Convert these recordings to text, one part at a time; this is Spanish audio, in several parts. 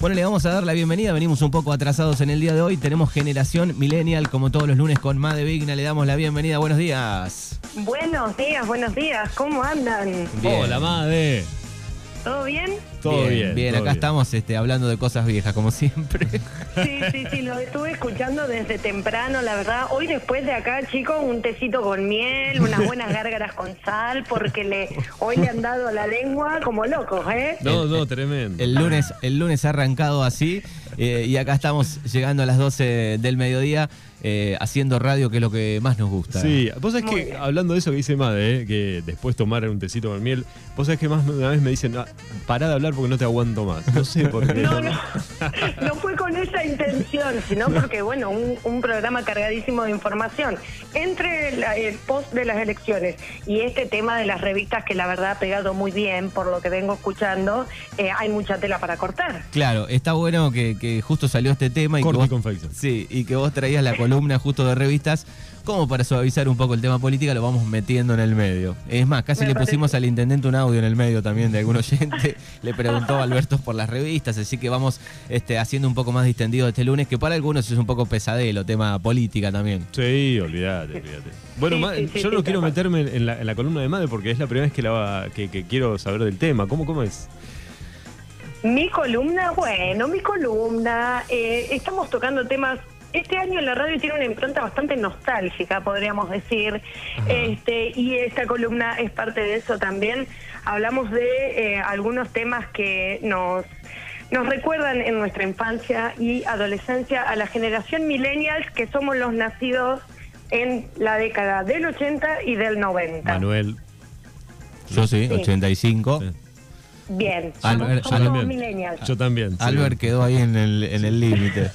Bueno, le vamos a dar la bienvenida. Venimos un poco atrasados en el día de hoy. Tenemos Generación Millennial, como todos los lunes, con Made Vigna. Le damos la bienvenida. Buenos días. Buenos días, buenos días. ¿Cómo andan? Bien. Hola, Made. ¿Todo bien? Todo bien. Bien, todo acá bien. estamos este, hablando de cosas viejas, como siempre. Sí, sí, sí, lo estuve escuchando desde temprano, la verdad. Hoy después de acá, chicos, un tecito con miel, unas buenas gárgaras con sal, porque le hoy le han dado la lengua como locos, ¿eh? No, no, tremendo. El lunes, el lunes ha arrancado así eh, y acá estamos llegando a las 12 del mediodía eh, haciendo radio, que es lo que más nos gusta. Sí, vos sabés Muy que, bien. hablando de eso que dice Made, eh, que después tomar un tecito con miel, vos sabés que más de una vez me dicen, "Ah, pará de hablar porque no te aguanto más. No sé por qué. No, no, no fue con esa intención, sino porque, bueno, un, un programa cargadísimo de información. Entre la- el post de las elecciones y este tema de las revistas, que la verdad ha pegado muy bien, por lo que vengo escuchando, eh, hay mucha tela para cortar. Claro, está bueno que, que justo salió este tema y que, Corte vos, sí, y que vos traías la columna justo de revistas. Como para suavizar un poco el tema política, lo vamos metiendo en el medio. Es más, casi Me le parece. pusimos al intendente un audio en el medio también de algún oyente. le preguntó a Alberto por las revistas, así que vamos este, haciendo un poco más distendido este lunes, que para algunos es un poco pesadelo, tema política también. Sí, olvídate, olvídate. Bueno, Sí, Ma- sí, sí, yo sí, no quiero meterme en la, en la columna de Made porque es la primera vez que, la, va- que, que quiero saber del tema. ¿Cómo, cómo es? Mi columna, bueno, mi columna, eh, estamos tocando temas. Este año la radio tiene una impronta bastante nostálgica, podríamos decir. Este, y esta columna es parte de eso también. Hablamos de eh, algunos temas que nos, nos recuerdan en nuestra infancia y adolescencia a la generación millennials, que somos los nacidos en la década del 80 y del 90. Manuel. Yo sí, Sí. 85. Sí. Bien, Albert- somos, somos también. millennials. Yo también. sí. Albert quedó ahí en el en el límite.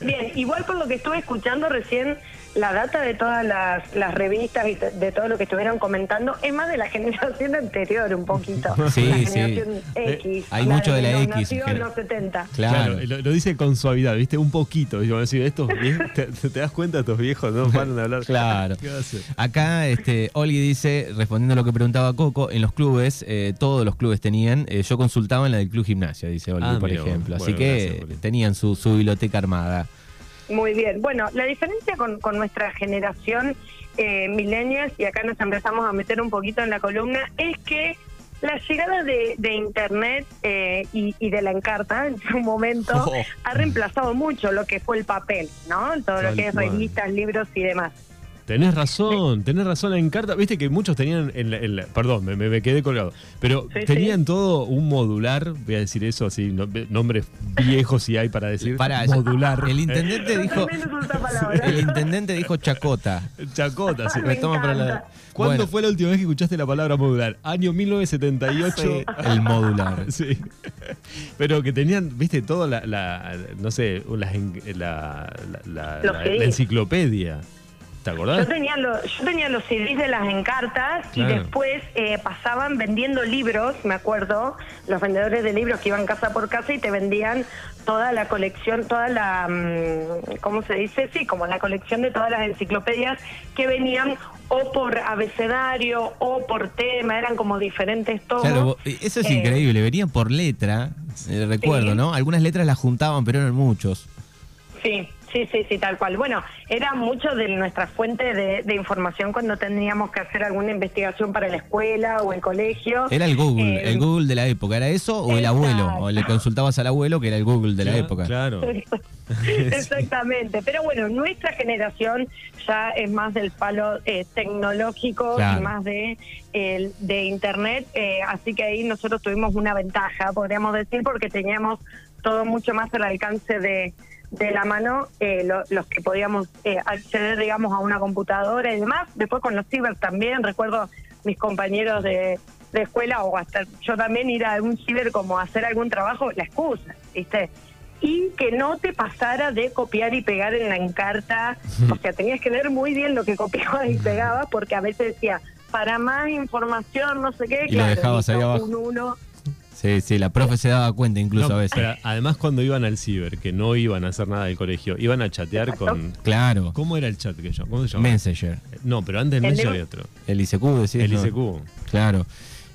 Bien, igual por lo que estuve escuchando recién, la data de todas las, las revistas y de, de todo lo que estuvieron comentando es más de la generación anterior un poquito. Sí, la sí. generación Eh, X. hay mucho de la los X, nacidos en los 70. Claro. Claro, lo, lo dice con suavidad, ¿viste? Un poquito. Y decir, estos viejos, te, te das cuenta, estos viejos no paran de hablar. Claro. ¿Qué va a? Acá, este, Olgi dice, respondiendo a lo que preguntaba Coco, en los clubes, eh, todos los clubes tenían, eh, yo consultaba en la del Club Gimnasia, dice Olgi, Ah, por ejemplo. Así Bueno, que gracias, tenían su, su biblioteca armada. Muy bien. Bueno, la diferencia con, con nuestra generación eh, millennials, y acá nos empezamos a meter un poquito en la columna, es que la llegada de, de Internet eh, y, y de la encarta en su momento Oh. ha reemplazado mucho lo que fue el papel, ¿no? Todo lo que es revistas, libros y demás. Tenés razón, tenés razón en carta. Viste que muchos tenían, en la- en la- perdón, me, me- me quedé colgado, pero Sí, tenían todo un modular, voy a decir eso así, no- nombres viejos si hay para decir. Pará, modular. El intendente Yo dijo, el intendente dijo chacota. Chacota, sí. Me Retoma para la- encanta. ¿Cuándo Bueno. fue la última vez que escuchaste la palabra modular? Año 1978. El modular. Sí. Pero que tenían, viste, toda la, la- no sé, las en- la, la- la- Los la- CDs. la enciclopedia. ¿Te acordás? Yo tenía, los, yo tenía los CDs de las encartas Claro. y después eh, pasaban vendiendo libros, me acuerdo, los vendedores de libros que iban casa por casa y te vendían toda la colección, toda la, mm, ¿cómo se dice? Sí, como la colección de todas las enciclopedias que venían o por abecedario o por tema, eran como diferentes tomos. Claro, vos- eso es Eh, increíble, venían por letra, eh, recuerdo, Sí. ¿no? Algunas letras las juntaban, pero eran muchos. Sí, sí, sí, sí, tal cual. Bueno, era mucho de nuestra fuente de, de información cuando teníamos que hacer alguna investigación para la escuela o el colegio. Era el Google, Eh, el Google de la época, ¿era eso o el abuelo? O le consultabas al abuelo que era el Google de la Claro, época. Claro. Exactamente, pero bueno, nuestra generación ya es más del palo eh, tecnológico Claro. y más de, el- de internet, eh, así que ahí nosotros tuvimos una ventaja, podríamos decir, porque teníamos todo mucho más al alcance de, de la mano, eh, lo- los que podíamos eh, acceder, digamos, a una computadora y demás. Después con los ciber también, recuerdo mis compañeros de, de escuela o hasta yo también ir a un ciber como a hacer algún trabajo, la excusa, ¿viste? y que no te pasara de copiar y pegar en la encarta. O sea, tenías que leer muy bien lo que copiabas y pegabas, porque a veces decía, para más información, no sé qué, Y lo claro, dejabas ahí hizo abajo. Un uno. Sí, sí, la profe se daba cuenta incluso No, a veces. pero además cuando iban al ciber, que no iban a hacer nada del colegio, iban a chatear con... Claro. ¿Cómo era el chat que yo? ¿Cómo se llama? Messenger. No, pero antes del El Messenger de- había otro. El ICQ, decís. El ¿no? ICQ. Claro.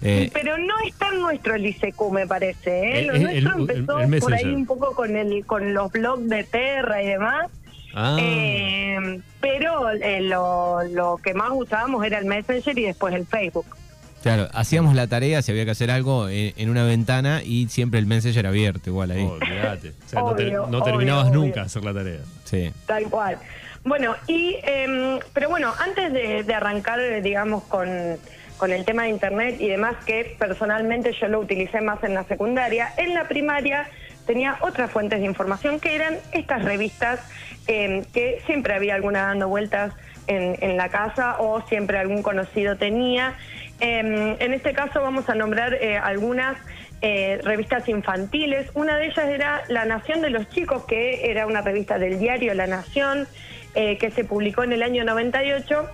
Eh, Pero no es tan nuestro el ICQ, me parece. ¿eh? El- Lo el- nuestro el- empezó el por ahí un poco con el con los blogs de Terra y demás. Ah, Eh, pero eh, lo, lo que más usábamos era el Messenger y después el Facebook. Claro, hacíamos la tarea si había que hacer algo en, en una ventana y siempre el Messenger abierto igual ahí. olvídate. O sea, no, obvio, terminabas obvio. nunca de hacer la tarea. Sí. Tal cual. Bueno, y em, pero bueno, antes de, de arrancar, eh, digamos, con, con el tema de Internet y demás, que personalmente yo lo utilicé más en la secundaria, en la primaria tenía otras fuentes de información que eran estas revistas em, que siempre había alguna dando vueltas en, en la casa o siempre algún conocido tenía. Em, en este caso vamos a nombrar eh, algunas eh, revistas infantiles. Una de ellas era La Nación de los Chicos, que era una revista del diario La Nación, eh, que se publicó en el año 98,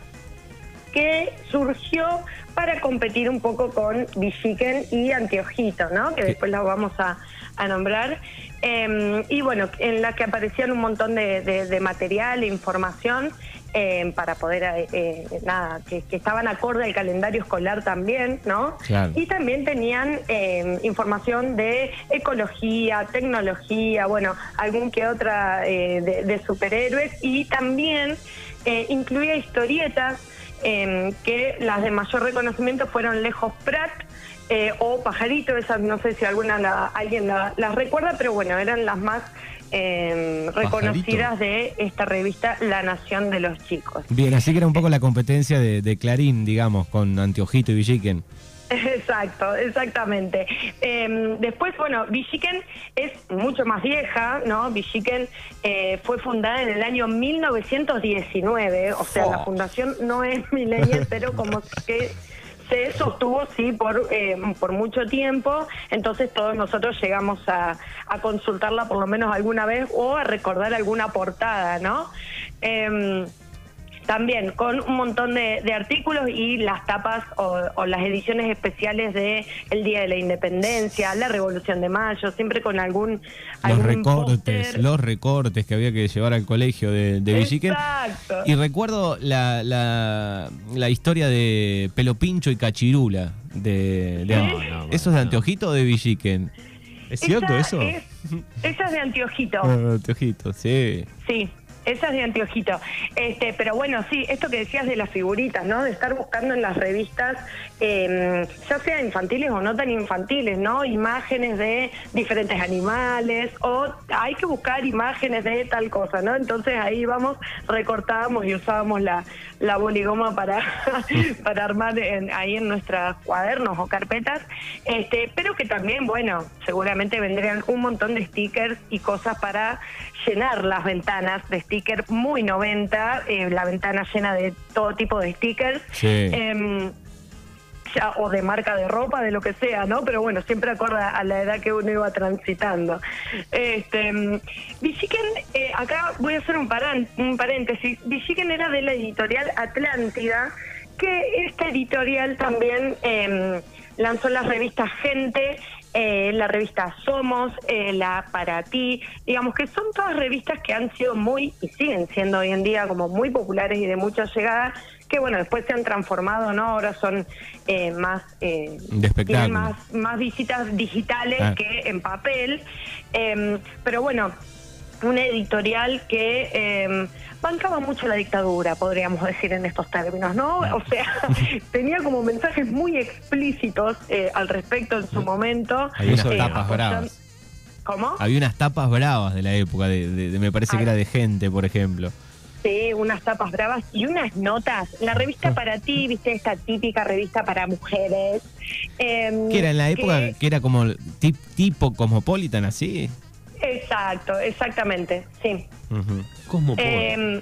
que surgió para competir un poco con Villiquen y Anteojito, ¿no? que después la vamos a, a nombrar. Eh, y bueno, en la que aparecían un montón de, de- de material e información eh, para poder, eh, eh, nada, que, que estaban acorde al calendario escolar también, ¿no? Claro. Y también tenían eh, información de ecología, tecnología, bueno, algún que otra eh, de, de superhéroes y también eh, incluía historietas eh, que las de mayor reconocimiento fueron Lejos Prat eh, o Pajarito, esas no sé si alguna la- alguien la- las recuerda, pero bueno, eran las más eh, reconocidas de esta revista La Nación de los Chicos. Bien, así que era un poco la competencia de, de Clarín, digamos, con Anteojito y Villiquen. Exacto, exactamente. Eh, después, bueno, Villiquen es mucho más vieja, ¿no? Villiquen eh, fue fundada en el año 1919, o sea, Oh. la fundación no es millennial, pero como que se sostuvo, sí, por, eh, por mucho tiempo, entonces todos nosotros llegamos a, a consultarla por lo menos alguna vez o a recordar alguna portada, ¿no? Em, también con un montón de, de artículos y las tapas o, o las ediciones especiales de el Día de la Independencia, la Revolución de Mayo, siempre con algún, Los algún recortes, los recortes que había que llevar al colegio de, de Villiquen. Exacto. Y recuerdo la, la, la historia de Pelo Pincho y Cachirula. De, de- No, no, ¿Eso es de. Anteojito o de Villiquen? ¿Es cierto Esa eso? es- esa es de Antiojito. Ah, Anteojito, sí. Sí, esa es de Antiojito. Este, pero bueno, sí, esto que decías de las figuritas, ¿no? De estar buscando en las revistas, eh, ya sea infantiles o no tan infantiles, ¿no? Imágenes de diferentes animales o hay que buscar imágenes de tal cosa, ¿no? Entonces ahí vamos, recortábamos y usábamos la, la boligoma para, para armar en- ahí en nuestros cuadernos o carpetas, este, pero que también, bueno, seguramente vendrían un montón de stickers y cosas para llenar las ventanas de stickers muy 90, eh, la ventana llena de todo tipo de stickers. Sí. Em, ya, o de marca de ropa, de lo que sea, ¿no? Pero bueno, siempre acorda a la edad que uno iba transitando. Este, Villiquen, eh, acá voy a hacer un, paran- un paréntesis. Villiquen era de la editorial Atlántida, que esta editorial también em, lanzó las revistas Gente, eh, la revista Somos, eh, la Para Ti, digamos que son todas revistas que han sido muy, y siguen siendo hoy en día como muy populares y de mucha llegada, que bueno, después se han transformado, ¿no? Ahora son eh, más... Eh, tienen más, más visitas digitales Ah. que en papel, Em, pero bueno, una editorial que eh, bancaba mucho la dictadura, podríamos decir en estos términos, ¿no? O sea, tenía como mensajes muy explícitos eh, al respecto en su momento. Hay unas Eh, tapas bravas. ¿Cómo? Había unas tapas bravas de la época, de, de- de- me parece que Ah. era de gente, por ejemplo. Sí, unas tapas bravas y unas notas. La revista para ti, viste, esta típica revista para mujeres. em, Que era en la época que- que era como tip- tipo cosmopolitan, así. Exacto, exactamente, sí. Cosmopolitan. Eh,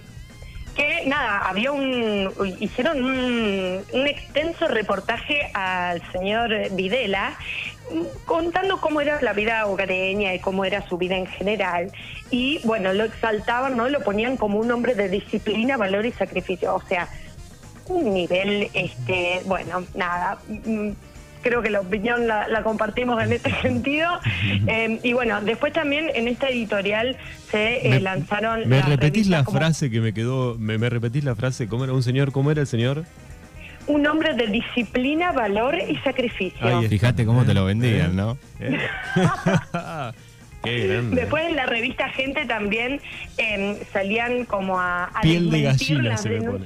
que nada, había un. hicieron un, un extenso reportaje al señor Videla mm, contando cómo era la vida hogareña y cómo era su vida en general. Y bueno, lo exaltaban, ¿no? Lo ponían como un hombre de disciplina, valor y sacrificio. O sea, un nivel, este, bueno, nada. Creo que la opinión la, la compartimos en este sentido. Eh, y bueno, después también en esta editorial se eh, Me- lanzaron. ¿Me repetís la como- frase que me quedó? Me, me repetís la frase? ¿Cómo era un señor? ¿Cómo era el señor? un hombre de disciplina, valor y sacrificio. Está. Fíjate cómo te lo vendían, ¿no? ¿Eh? Qué grande. Después en la revista Gente también em, salían como a, a Piel de desmentir gallina las se me pone.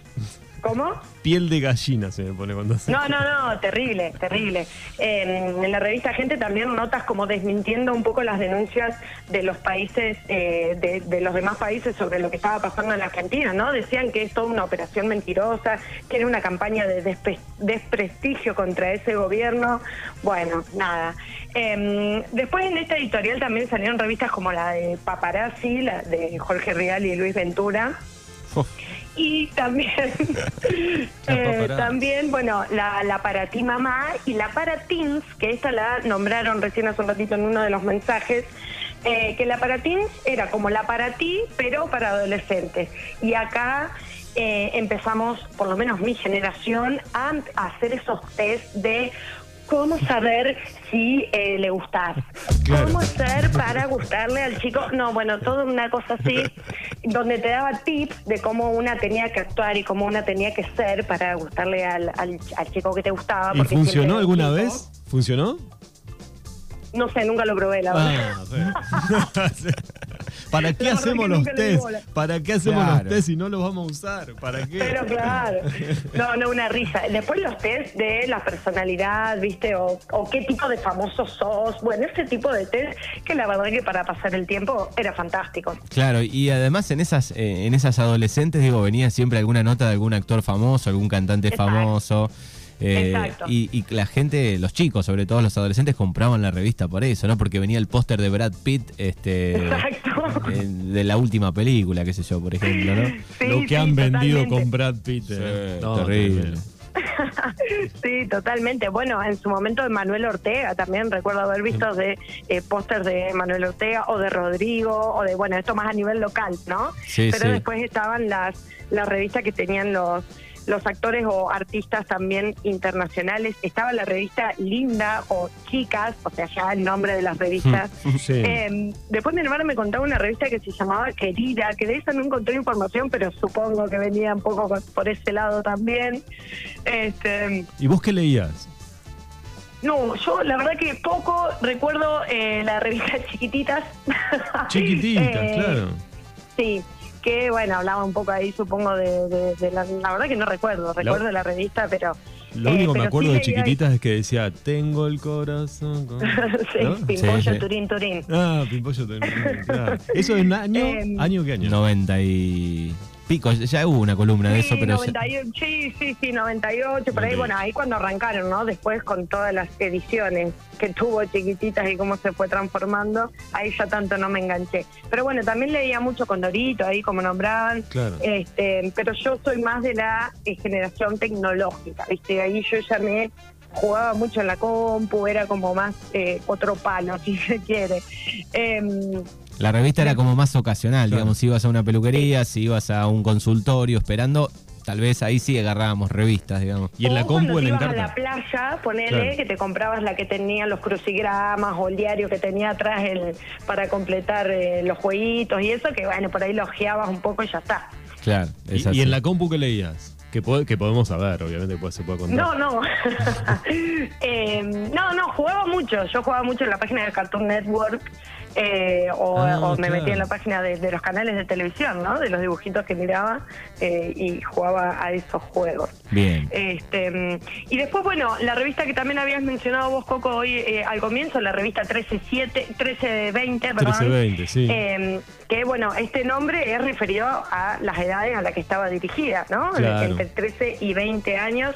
¿Cómo? Piel de gallina se me pone cuando se... No, no, no, terrible, terrible. Eh, en la revista Gente también notas como desmintiendo un poco las denuncias de los países, eh, de, de los demás países sobre lo que estaba pasando en la Argentina, ¿no? Decían que es toda una operación mentirosa, que era una campaña de despe- desprestigio contra ese gobierno. Bueno, nada. Eh, después en esta editorial también salieron revistas como la de Paparazzi, la de Jorge Rial y Luis Ventura. Uf. Y también, eh, también bueno, la, la para ti mamá y la para teens, que esta la nombraron recién hace un ratito en uno de los mensajes, eh, que la para teens era como la para ti, pero para adolescentes. Y acá eh, empezamos, por lo menos mi generación, a, a hacer esos test de cómo saber si eh, le gustás, Claro. cómo hacer para gustarle al chico. No, bueno, toda una cosa así, donde te daba tips de cómo una tenía que actuar y cómo una tenía que ser para gustarle al, al, al chico que te gustaba. ¿Y funcionó alguna vez? ¿Funcionó? No sé, nunca lo probé, la verdad. Ah, sí. ¿Para qué hacemos los test? ¿Para qué hacemos Claro. los test si no los vamos a usar? ¿Para qué? Pero claro, no, no, una risa. Después los test de la personalidad, ¿viste? O, o qué tipo de famoso sos. Bueno, ese tipo de test que la verdad que para pasar el tiempo era fantástico. Claro, y además en esas, eh, en esas adolescentes, digo, venía siempre alguna nota de algún actor famoso, algún cantante Exacto. famoso. Eh, Exacto. y, y la gente, los chicos, sobre todo los adolescentes, compraban la revista por eso, ¿no? Porque venía el póster de Brad Pitt este, Exacto. eh, de la última película, qué sé yo, por ejemplo, ¿no? Sí, Lo que sí, han vendido totalmente. con Brad Pitt. eh. Sí, No, terrible. Sí, totalmente. Bueno, en su momento de Manuel Ortega también recuerdo haber visto de eh, pósters de Manuel Ortega o de Rodrigo o de, bueno, esto más a nivel local, ¿no? Sí, Pero sí. después estaban las, las revistas que tenían los los actores o artistas también internacionales. Estaba la revista Linda o Chicas, o sea, ya el nombre de las revistas. Sí. Eh, después mi hermana me contaba una revista que se llamaba Querida, que de esa no encontré información, pero supongo que venía un poco por ese lado también. Este, ¿Y vos qué leías? no, yo la verdad que poco recuerdo eh, la revista Chiquititas. Chiquititas, Eh, claro. Sí, que bueno, hablaba un poco ahí, supongo, de, de- de la, la verdad que no recuerdo, recuerdo la revista, pero... Lo eh, único que me pero acuerdo sí de chiquititas es que decía, tengo el corazón. con-". sí, ¿No? Pimpollo, Sí, sí. Turín, Turín. Ah, Pimpollo también. claro. ¿Eso en año? Em, ¿Año qué año? 90 y pico, ya hubo una columna de eso, pero ya- 98, sí, sí, sí, 98, por ahí, 98. bueno, ahí cuando arrancaron, ¿no? Después con todas las ediciones que tuvo chiquititas y cómo se fue transformando, ahí ya tanto no me enganché. Pero bueno, también leía mucho con Dorito, ahí como nombraban, Claro. este, pero yo soy más de la eh, generación tecnológica, ¿viste? Ahí yo ya me jugaba mucho en la compu, era como más eh, otro palo, si se quiere. Em, La revista era como más ocasional, Claro. digamos, si ibas a una peluquería, si ibas a un consultorio esperando, tal vez ahí sí agarrábamos revistas, digamos. Y en la compu, en ibas a la playa, ponele Claro. que te comprabas la que tenía los crucigramas o el diario que tenía atrás el, para completar eh, los jueguitos y eso, que bueno, por ahí lo ojeabas un poco y ya está. Claro, es ¿Y, así. y en la compu qué leías? Que, po- que podemos saber, obviamente, pues se puede contar. No, no. Eh, no, no, jugaba mucho. Yo jugaba mucho en la página de Cartoon Network eh, o, Ah, o me claro. metía en la página de, de los canales de televisión, ¿no? De los dibujitos que miraba eh, y jugaba a esos juegos. Bien. Este, y después, bueno, la revista que también habías mencionado vos, Coco, hoy eh, al comienzo, la revista 13-7, 1320, perdón. 1320, sí. Eh, que, bueno, este nombre es referido a las edades a las que estaba dirigida, ¿no? Claro. Entre 13 y 20 años.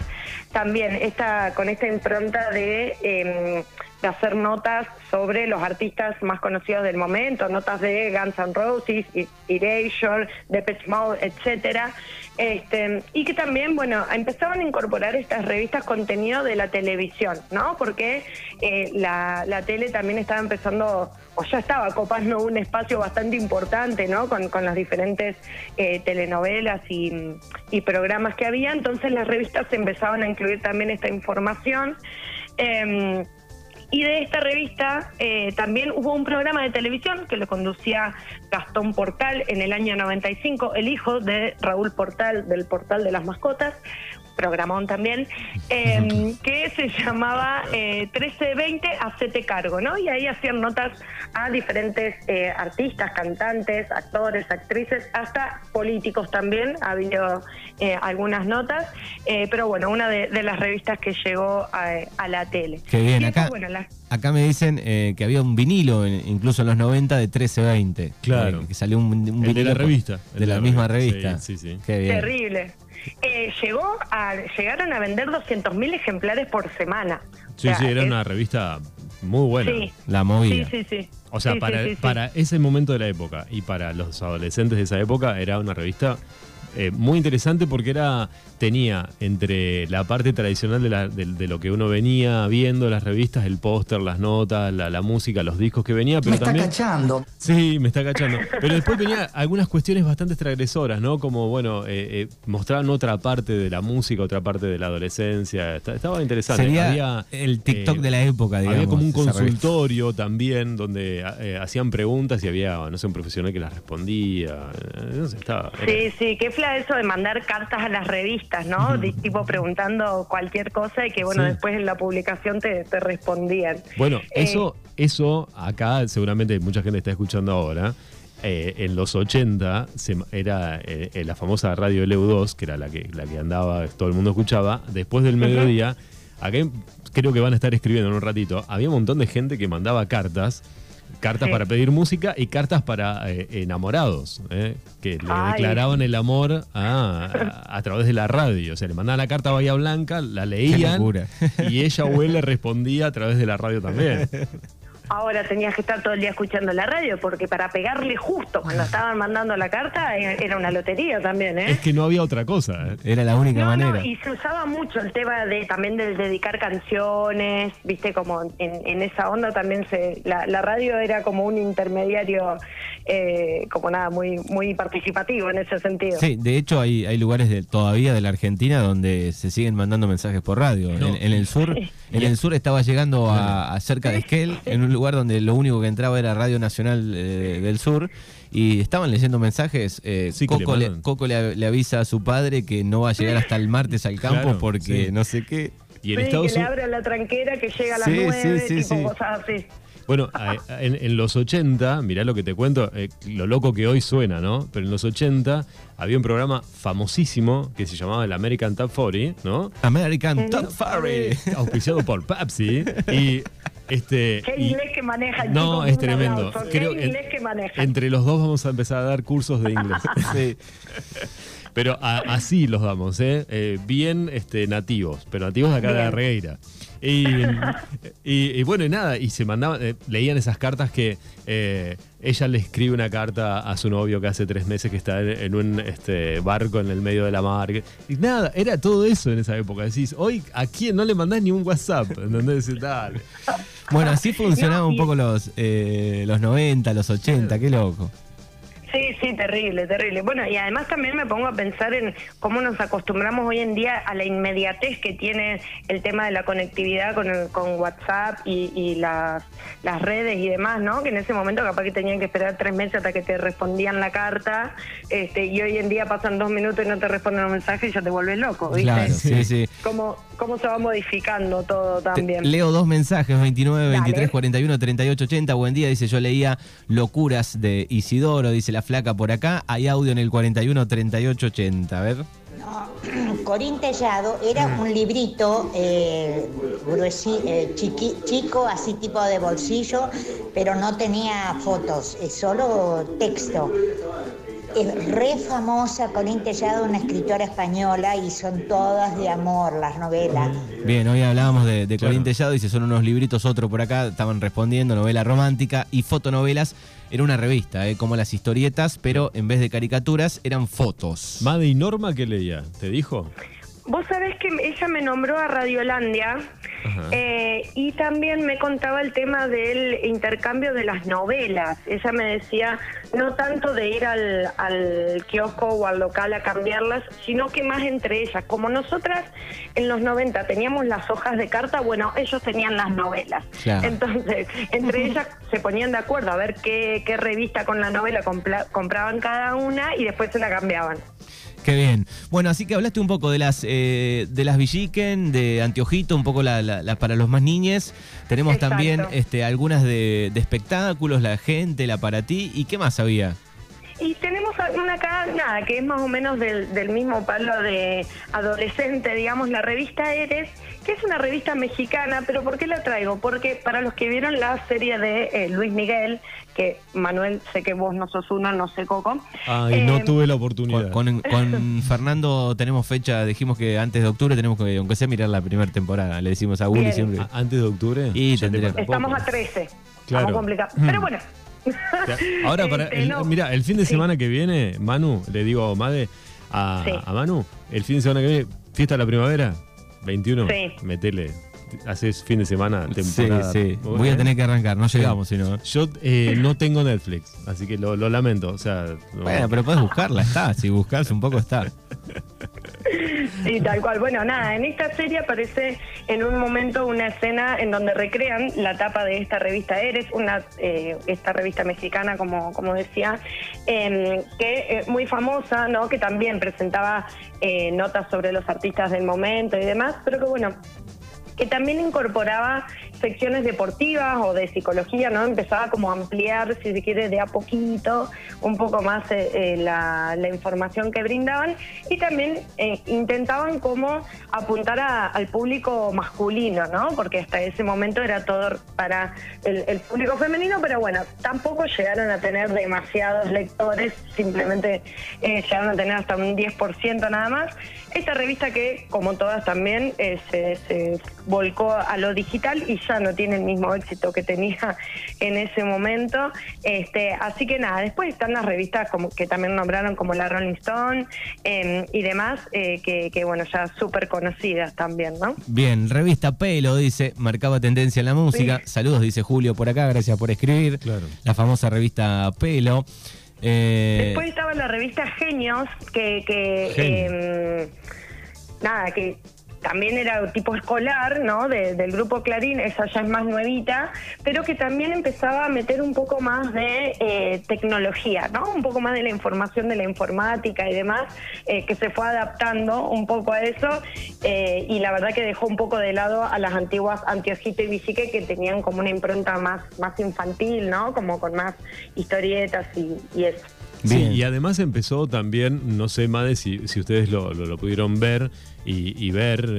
También esta, con esta impronta de, eh, hacer notas sobre los artistas más conocidos del momento, notas de Guns N' Roses, Erasure, Depeche Mode, etcétera. Este, y que también, bueno, empezaban a incorporar estas revistas contenido de la televisión, ¿no? Porque eh, la, tele también estaba empezando, o ya estaba copando un espacio bastante importante, ¿no? Con, las diferentes eh, telenovelas y, y programas que había, entonces las revistas empezaban a incluir también esta información. Em, y de esta revista eh, también hubo un programa de televisión que lo conducía Gastón Portal en el año 95, el hijo de Raúl Portal del Portal de las Mascotas. Programón también, eh, que se llamaba eh, 1320 Hacete Cargo, ¿no? Y ahí hacían notas a diferentes eh, artistas, cantantes, actores, actrices, hasta políticos también, ha habido eh, algunas notas, eh, pero bueno, una de, de las revistas que llegó a, a la tele. Qué bien, Y acá, después, bueno, las- acá me dicen eh, que había un vinilo, en- incluso en los 90, de 1320. Claro. Eh, que salió un, un El de vinilo la revista. De El la de la misma revista. revista. Sí, sí, sí. Qué bien. Terrible. Eh, llegó a, llegaron a vender 200.000 ejemplares por semana. O Sí, sea, sí, era es- una revista muy buena. Sí, La sí, movida. sí, sí. O sea, Sí, para, sí, sí, sí. para ese momento de la época y para los adolescentes de esa época era una revista eh, muy interesante porque era tenía entre la parte tradicional de, la- de- de lo que uno venía viendo, las revistas, el póster, las notas, la, la música, los discos que venía, pero Me está también... cachando. Sí, me está cachando. Pero después venía algunas cuestiones bastante transgresoras, ¿no? Como, bueno, eh, eh, mostraban otra parte de la música, otra parte de la adolescencia. Está- Estaba interesante. Sería Había, el TikTok eh, de la época, digamos. había como un revista. consultorio también donde eh, hacían preguntas y había, no sé, un profesional que las respondía. No sé, estaba. era- Sí, sí, qué eso de mandar cartas a las revistas, ¿no? De tipo preguntando cualquier cosa y que, bueno, Sí. después en la publicación te, te respondían. Bueno, Eh, eso, eso acá seguramente mucha gente está escuchando ahora. Eh, en los 80 se- era eh, eh, la famosa radio LU2, que era la que, la que andaba, todo el mundo escuchaba. Después del mediodía, acá creo que van a estar escribiendo en un ratito, había un montón de gente que mandaba cartas. Cartas Sí. para pedir música y cartas para eh, enamorados, eh, que le Ay. declaraban el amor a, a- a través de la radio. O sea, le mandaban la carta a Bahía Blanca, la leían y ella o él le respondía a través de la radio también. Ahora tenías que estar todo el día escuchando la radio porque para pegarle justo cuando estaban mandando la carta eh, era una lotería también, ¿eh? Es que no había otra cosa. ¿eh? Era la única No, manera. no, y se usaba mucho el tema de también de dedicar canciones, viste, como en, en esa onda también se, la, la radio era como un intermediario, eh, como nada, muy, muy participativo en ese sentido. Sí, de hecho hay, hay lugares de, todavía de la Argentina donde se siguen mandando mensajes por radio. No. En, en el sur, en el sur estaba llegando a, a cerca de Esquel, en un lugar donde lo único que entraba era Radio Nacional eh, del Sur. Y estaban leyendo mensajes. eh, Sí, que le Coco, le. Coco le, le avisa a su padre que no va a llegar hasta el martes al campo Claro, porque sí. no sé qué. Y en Sí, Estados que le abre la tranquera, que llega a las Sí, nueve, sí, sí, tipo sí. cosas así. Bueno, en, en los 80, mirá lo que te cuento, eh, lo loco que hoy suena, ¿no? Pero en los 80 había un programa famosísimo que se llamaba el American Top 40, ¿no? American Top Furry. Auspiciado por Pepsi. Y este. Qué y- inglés que maneja el no, es tremendo. Creo Qué inglés que maneja. entre los dos vamos a empezar a dar cursos de inglés. Sí. Pero a- así los damos, ¿eh? Eh, bien este, nativos, pero nativos de acá de Bien. la Regueira. Y, y- y bueno, y nada, y se mandaban, eh, leían esas cartas que eh, ella le escribe una carta a su novio que hace tres meses que está en, en un este, barco en el medio de la mar. Y nada, era todo eso en esa época. Decís, hoy a quién no le mandás ni un WhatsApp, ¿entendés? Tal. Bueno, así funcionaban No, un poco los, eh, los 90, los 80, qué loco. Sí, sí, terrible, terrible. Bueno, y además también me pongo a pensar en cómo nos acostumbramos hoy en día a la inmediatez que tiene el tema de la conectividad con, el- con WhatsApp y, y las, las redes y demás, ¿no? Que en ese momento capaz que tenían que esperar tres meses hasta que te respondían la carta, este, y hoy en día pasan dos minutos y no te responden un mensaje y ya te vuelves loco, ¿viste? Claro, sí, sí. Cómo, cómo se va modificando todo Te- también. leo dos mensajes, 29, 23, Dale. 41, 38, 80. Buen día, dice, yo leía Locuras de Isidoro, dice la flaca por acá. Hay audio en el 41, 38, 80. A ver. No, Corín Tellado era un librito eh, gruesi- eh, chiqui- chico, así tipo de bolsillo, pero no tenía fotos, es solo texto. Es re famosa Corín Tellado, una escritora española, y son todas de amor las novelas. Bien, hoy hablábamos de, de Corín Claro. Tellado, dice, son unos libritos, otro por acá, estaban respondiendo, novela romántica y fotonovelas. Era una revista, ¿eh? como las historietas, pero en vez de caricaturas eran fotos. Made y Norma, ¿qué leía? ¿Te dijo? Vos sabés que ella me nombró a Radiolandia eh, y también me contaba el tema del intercambio de las novelas. Ella me decía no tanto de ir al, al kiosco o al local a cambiarlas, sino que más entre ellas. Como nosotras en los 90 teníamos las hojas de carta, bueno, ellos tenían las novelas. Claro. Entonces, entre ellas se ponían de acuerdo a ver qué, qué revista con la novela compla- compraban cada una y después se la cambiaban. Qué bien. Bueno, así que hablaste un poco de las eh, de las Villiquen, de Anteojito, un poco la, la- la para los más niñes. Tenemos Exacto. también este, algunas de, de espectáculos, la gente, la para ti. ¿Y qué más había? Y tenemos una acá, nada, que es más o menos del, del mismo palo de adolescente, digamos, la revista Eres, que es una revista mexicana, pero ¿por qué la traigo? Porque para los que vieron la serie de eh, Luis Miguel, que Manuel, sé que vos no sos uno, no sé Coco. Ay, eh, no tuve la oportunidad. con- con Fernando tenemos fecha, dijimos que antes de octubre tenemos que, aunque sea, mirar la primera temporada. Le decimos a Bien. siempre. Ah, ¿Antes de octubre? Y Estamos a 13. Claro. Mm. Pero bueno. Ahora, para Este, el- no. mira, el fin de Sí. semana que viene, Manu, le digo a Made, a, Sí. a Manu, el fin de semana que viene, fiesta de la primavera, 21, Sí. metele, haces fin de semana, Sí, temporada. sí. ¿Vos Voy a tener que arrancar, no llegamos, sino. Yo eh, no tengo Netflix, así que lo, lo lamento, o sea... no- Bueno, pero puedes buscarla, está. Si buscas un poco, está. Sí, tal cual. Bueno, nada, en esta serie aparece en un momento una escena en donde recrean la tapa de esta revista Eres, una eh, esta revista mexicana, como, como decía, em, que es muy famosa, ¿no? Que también presentaba eh, notas sobre los artistas del momento y demás, pero que bueno, que también incorporaba secciones deportivas o de psicología, ¿no? Empezaba como a ampliar, si se quiere, de a poquito, un poco más eh, eh, la, información que brindaban y también eh, intentaban como apuntar al público masculino, ¿no? Porque hasta ese momento era todo para el, público femenino, pero bueno, tampoco llegaron a tener demasiados lectores, simplemente llegaron a tener hasta un 10% nada más. Esta revista que, como todas también, se, se volcó a lo digital y ya no tiene el mismo éxito que tenía en ese momento. Este, así que nada, después están las revistas como que también nombraron como la Rolling Stone eh, y demás, eh, que, que, bueno, ya súper conocidas también, ¿no? Bien, revista Pelo, dice, marcaba tendencia en la música. Sí. Saludos, dice Julio por acá, gracias por escribir. Claro. La famosa revista Pelo. Eh, Después estaba la revista Genios, que, que Genio. eh, nada, que también era tipo escolar, ¿no? De- del grupo Clarín, esa ya es más nuevita, pero que también empezaba a meter un poco más de eh, tecnología, ¿no? Un poco más de la información de la informática y demás, eh, que se fue adaptando un poco a eso, eh, y la verdad que dejó un poco de lado a las antiguas Antiojito y Visique que tenían como una impronta más, más infantil, ¿no? Como con más historietas y, y eso. Sí, y además empezó también, no sé, Made, si, si ustedes lo, lo- lo pudieron ver y, y ver eh,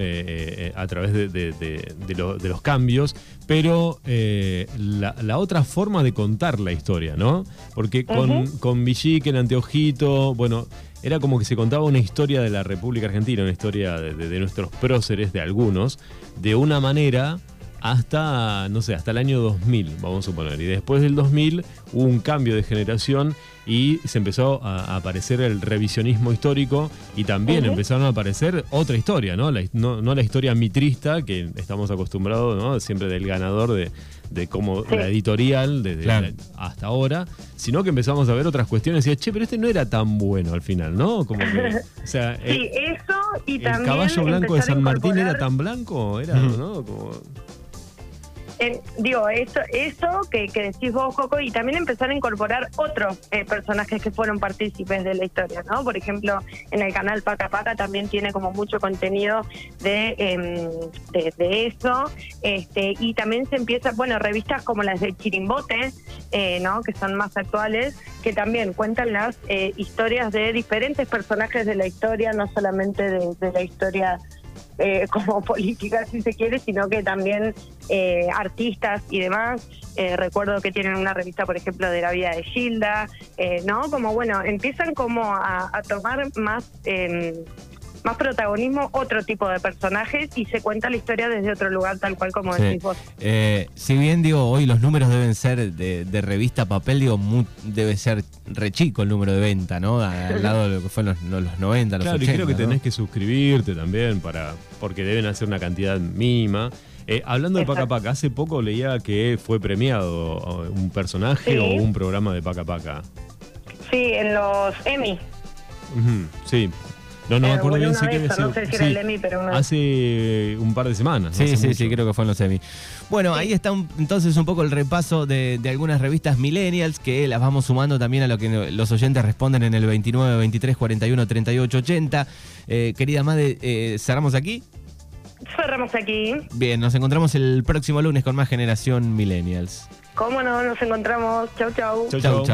eh, a través de, de- de- de lo- de los cambios, pero eh, la, la otra forma de contar la historia, ¿no? Porque con, Ujú. con Villique, el anteojito, bueno, era como que se contaba una historia de la República Argentina, una historia de, de- de nuestros próceres, de algunos, de una manera hasta, no sé, hasta el año 2000, vamos a suponer. Y después del 2000 hubo un cambio de generación y se empezó a, aparecer el revisionismo histórico y también empezaron a aparecer otra historia, ¿no? La, no, no la historia mitrista que estamos acostumbrados, ¿no? Siempre del ganador de, de cómo Sí. la editorial desde Claro. la- hasta ahora, sino que empezamos a ver otras cuestiones y decía, che, pero este no era tan bueno al final, ¿no? Como que, o sea, Sí, el, eso y el también caballo blanco de San Martín era tan blanco, era, ¿no? Como... en- digo, eso, eso que, que decís vos, Coco, y también empezar a incorporar otros eh, personajes que fueron partícipes de la historia, ¿no? Por ejemplo, en el canal Paca Paca también tiene como mucho contenido de, em, de, eso, este, y también se empieza, bueno, revistas como las de Chirimbote, eh, ¿no? Que son más actuales, que también cuentan las eh, historias de diferentes personajes de la historia, no solamente de la historia eh, como política, si se quiere, sino que también eh, artistas y demás. Eh, recuerdo que tienen una revista, por ejemplo, de la vida de Gilda, eh, ¿no? Como, bueno, empiezan como a, a tomar más... más protagonismo otro tipo de personajes y se cuenta la historia desde otro lugar tal cual como Sí. decís vos. Eh, si bien digo, hoy los números deben ser de, de revista papel, digo, mu- debe ser re chico el número de venta, ¿no? Al lado de lo que fue en los, los 90, los Claro, 80. y creo que ¿no? tenés que suscribirte también para porque deben hacer una cantidad mínima. Eh, hablando de Paca. Paca, hace poco leía que fue premiado un personaje Sí. o un programa de Paca Paca. Sí, en los Emmy. Sí. No, no me Eh, acuerdo bien de que había esas, no sido- sé si era sí, el Emmy, pero una- Hace un par de semanas. Sí, hace sí, mucho. sí, creo que fue en los semis. Bueno, ahí está un- entonces un poco el repaso de, de algunas revistas millennials que las vamos sumando también a lo que los oyentes responden en el 29, 23, 41, 38, 80. Eh, querida Made, eh, cerramos aquí. Cerramos aquí. Bien, nos encontramos el próximo lunes con más Generación Millennials. ¿Cómo no? Nos encontramos. Chau, chau. Chau, Chau, chau. chau.